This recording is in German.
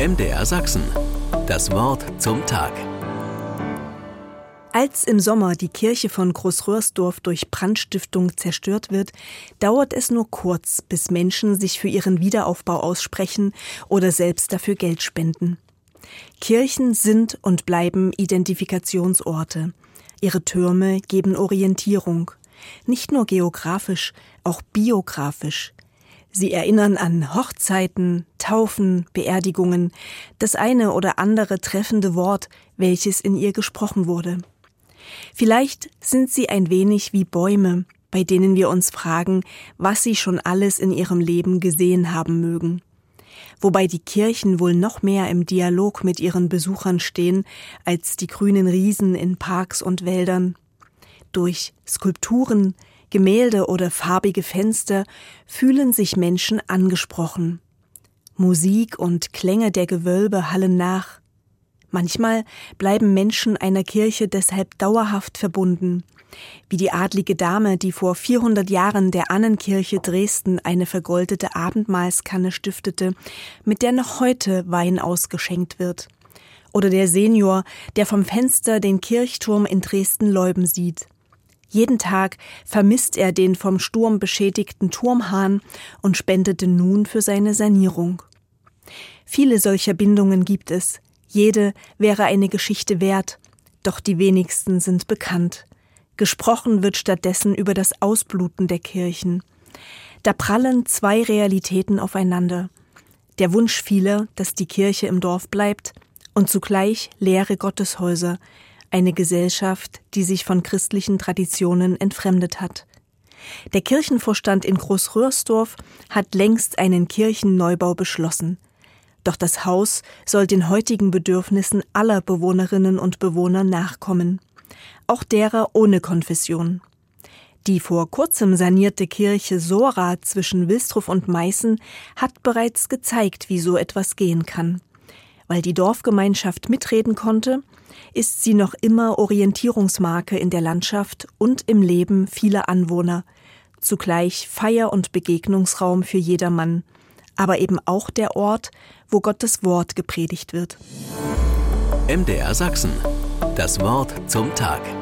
MDR Sachsen. Das Wort zum Tag. Als im Sommer die Kirche von Großröhrsdorf durch Brandstiftung zerstört wird, dauert es nur kurz, bis Menschen sich für ihren Wiederaufbau aussprechen oder selbst dafür Geld spenden. Kirchen sind und bleiben Identifikationsorte. Ihre Türme geben Orientierung. Nicht nur geografisch, auch biografisch. Sie erinnern an Hochzeiten, Taufen, Beerdigungen, das eine oder andere treffende Wort, welches in ihr gesprochen wurde. Vielleicht sind sie ein wenig wie Bäume, bei denen wir uns fragen, was sie schon alles in ihrem Leben gesehen haben mögen. Wobei die Kirchen wohl noch mehr im Dialog mit ihren Besuchern stehen als die grünen Riesen in Parks und Wäldern. Durch Skulpturen, Gemälde oder farbige Fenster fühlen sich Menschen angesprochen. Musik und Klänge der Gewölbe hallen nach. Manchmal bleiben Menschen einer Kirche deshalb dauerhaft verbunden, wie die adlige Dame, die vor 400 Jahren der Annenkirche Dresden eine vergoldete Abendmahlskanne stiftete, mit der noch heute Wein ausgeschenkt wird. Oder der Senior, der vom Fenster den Kirchturm in Dresden-Leuben sieht. Jeden Tag vermisst er den vom Sturm beschädigten Turmhahn und spendete nun für seine Sanierung. Viele solcher Bindungen gibt es. Jede wäre eine Geschichte wert, doch die wenigsten sind bekannt. Gesprochen wird stattdessen über das Ausbluten der Kirchen. Da prallen zwei Realitäten aufeinander. Der Wunsch vieler, dass die Kirche im Dorf bleibt, und zugleich leere Gotteshäuser, eine Gesellschaft, die sich von christlichen Traditionen entfremdet hat. Der Kirchenvorstand in Großröhrsdorf hat längst einen Kirchenneubau beschlossen. Doch das Haus soll den heutigen Bedürfnissen aller Bewohnerinnen und Bewohner nachkommen, auch derer ohne Konfession. Die vor kurzem sanierte Kirche Sora zwischen Wilstrow und Meißen hat bereits gezeigt, wie so etwas gehen kann. Weil die Dorfgemeinschaft mitreden konnte, ist sie noch immer Orientierungsmarke in der Landschaft und im Leben vieler Anwohner, zugleich Feier- und Begegnungsraum für jedermann, aber eben auch der Ort, wo Gottes Wort gepredigt wird. MDR Sachsen. Das Wort zum Tag.